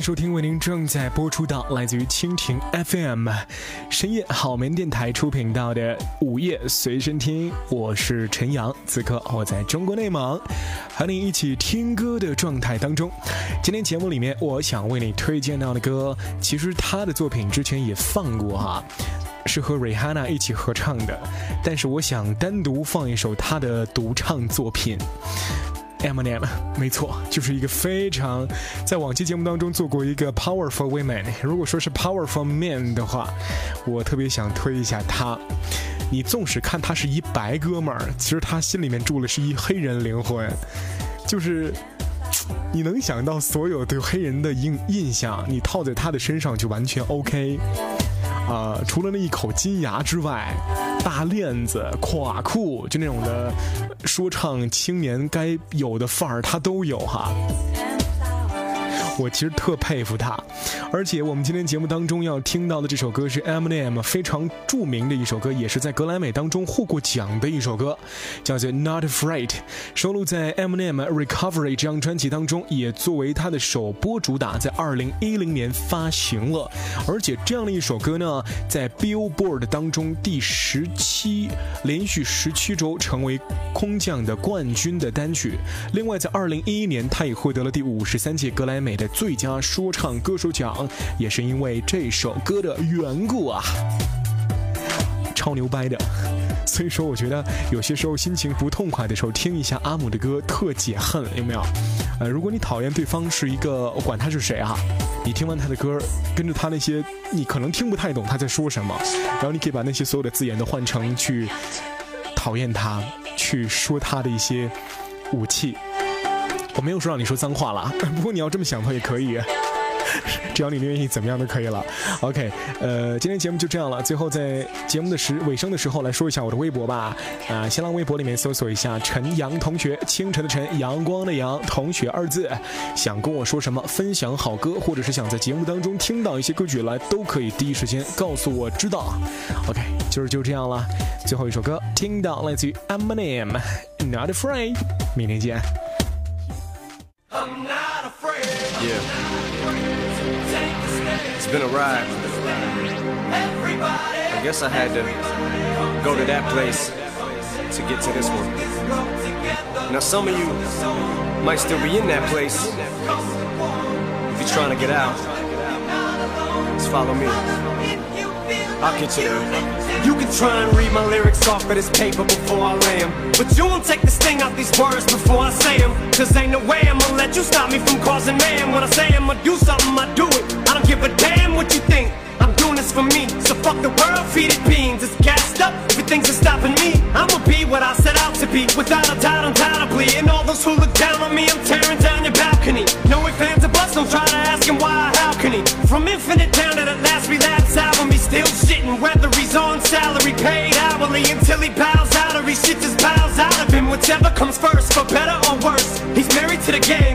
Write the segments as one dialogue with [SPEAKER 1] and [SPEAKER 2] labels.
[SPEAKER 1] 收听为您正在播出到来自于蜻蜓 FM 深夜好眠电台出品到的午夜随身听，我是陈阳，此刻我在中国内蒙，和你一起听歌的状态当中。今天节目里面，我想为你推荐到的歌，其实他的作品之前也放过哈，是和 Rihanna 一起合唱的，但是我想单独放一首他的独唱作品。Eminem，没错，就是一个非常在往期节目当中做过一个 powerful women。如果说是 powerful man 的话，我特别想推一下他。你纵使看他是一白哥们儿，其实他心里面住的是一黑人灵魂，就是你能想到所有对黑人的印印象，你套在他的身上就完全 OK。啊，除了那一口金牙之外，大链子、垮裤，就那种的说唱青年该有的范儿，他都有哈。我其实特佩服他，而且我们今天节目当中要听到的这首歌是 Eminem 非常著名的一首歌，也是在格莱美当中获过奖的一首歌，叫做 Not Afraid，收录在 Eminem Recovery 这张专辑当中，也作为他的首播主打，在二零一零年发行了。而且这样的一首歌呢，在 Billboard 当中第十七连续十七周成为空降的冠军的单曲。另外，在二零一一年，他也获得了第五十三届格莱美的。最佳说唱歌手奖也是因为这首歌的缘故啊，超牛掰的。所以说，我觉得有些时候心情不痛快的时候，听一下阿姆的歌特解恨，有没有？呃，如果你讨厌对方是一个，管他是谁啊，你听完他的歌，跟着他那些你可能听不太懂他在说什么，然后你可以把那些所有的字眼都换成去讨厌他，去说他的一些武器。我没有说让你说脏话了，不过你要这么想的话也可以，只要你愿意怎么样都可以了。OK，呃，今天节目就这样了。最后在节目的时尾声的时候来说一下我的微博吧。啊，新浪微博里面搜索一下陈阳同学，清晨的晨，阳光的阳，同学二字。想跟我说什么，分享好歌，或者是想在节目当中听到一些歌曲来，都可以第一时间告诉我知道。OK，今儿就这样了。最后一首歌，听到来自于 Eminem，Not Afraid。明天见。
[SPEAKER 2] Yeah. It's been a ride. I guess I had to go to that place to get to this one. Now, some of you might still be in that place. If you're trying to get out, just follow me. I'll get you there.
[SPEAKER 3] You can try and read my lyrics off of this paper before I lay them. But you won't take the sting out these words before I say 'em. Cause ain't no way I'ma let you stop me from causing man. When I say I'ma do something, I do it. I don't give a damn what you think. I'm doing this for me. So fuck the world, feed it beans. It's gassed up. Everything's stopping me. I'ma be what I set out to be. Without a doubt, undoubtedly. And all those who look down on me, I'm tearing down your balcony. No fans of bust, don't try to ask him why, how can he? From infinite down to the last relapse album, he's still shitting. Whether he's on salary, paid hourly, until he bows out or he shit just bows out of him. Whichever comes first, for better or worse. He's married to the game,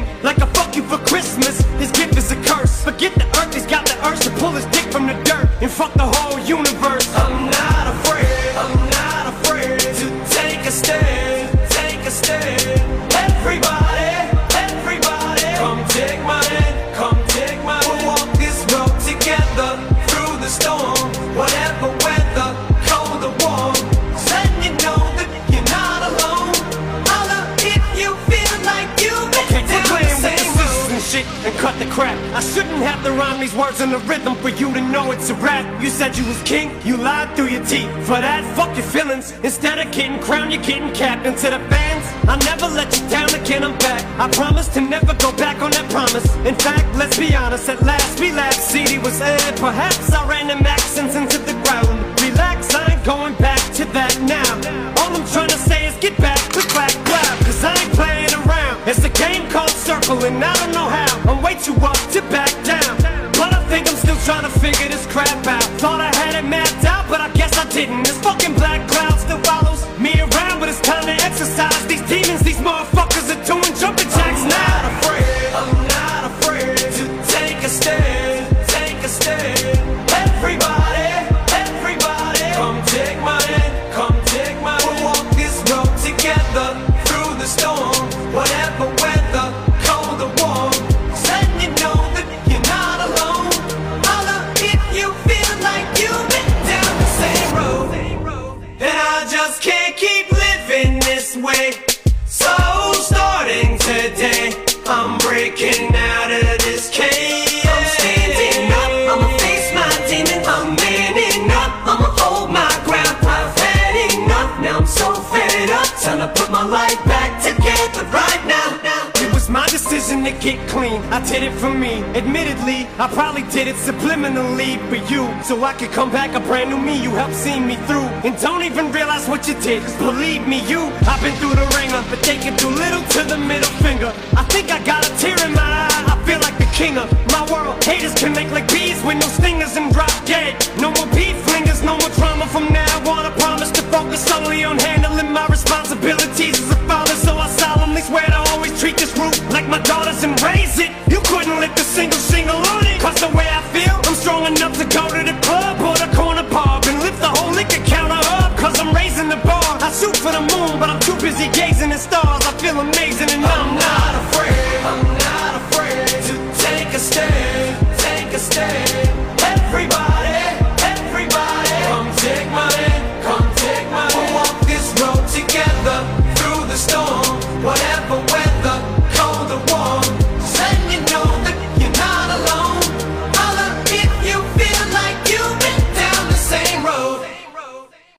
[SPEAKER 3] Shouldn't have to rhyme these words in the rhythm for you to know it's a rap. You said you was king, you lied through your teeth. For that, fuck your feelings. Instead of getting crowned, you're getting. And to the fans, I'll never let you down again, I'm back. I promise to never go back on that promise. In fact, let's be honest, at last we laughed. CD was aired, perhaps I ran accents into the ground. And I don't know how. I'm way too up to back down. But I think I'm still trying to figure this crap out. Thought I had it mapped out, but I guess I didn't. This fucking black cloud still follows me around, but it's time to exercise these demons. These motherfuckers are doing way. So starting today, I'm breaking out of this cage. I'm standing up, I'ma face my demon. I'm manning up, I'ma hold my ground. I've had enough, now I'm so fed up. Time to put my life back to get clean. I did it for me. Admittedly, I probably did it subliminally for you. So I could come back a brand new me. You helped see me through. And don't even realize what you did. Cause believe me, you, I've been through the ringer. But they can do little to the middle finger. I think I got a tear in my eye. I feel like the king of my world. Haters can make like bees with no stingers and drop dead. No more beef flingers, no more drama from now on. I promise to focus solely on handling my responsibilities as a father. So I solemnly swear treat this group like my daughters and raise it. You couldn't lift a single single on it. Cause the way I feel, I'm strong enough to go to the club or the corner pub and lift the whole liquor counter up. Cause I'm raising the bar. I shoot for the moon, but I'm too busy gazing at stars. I feel amazing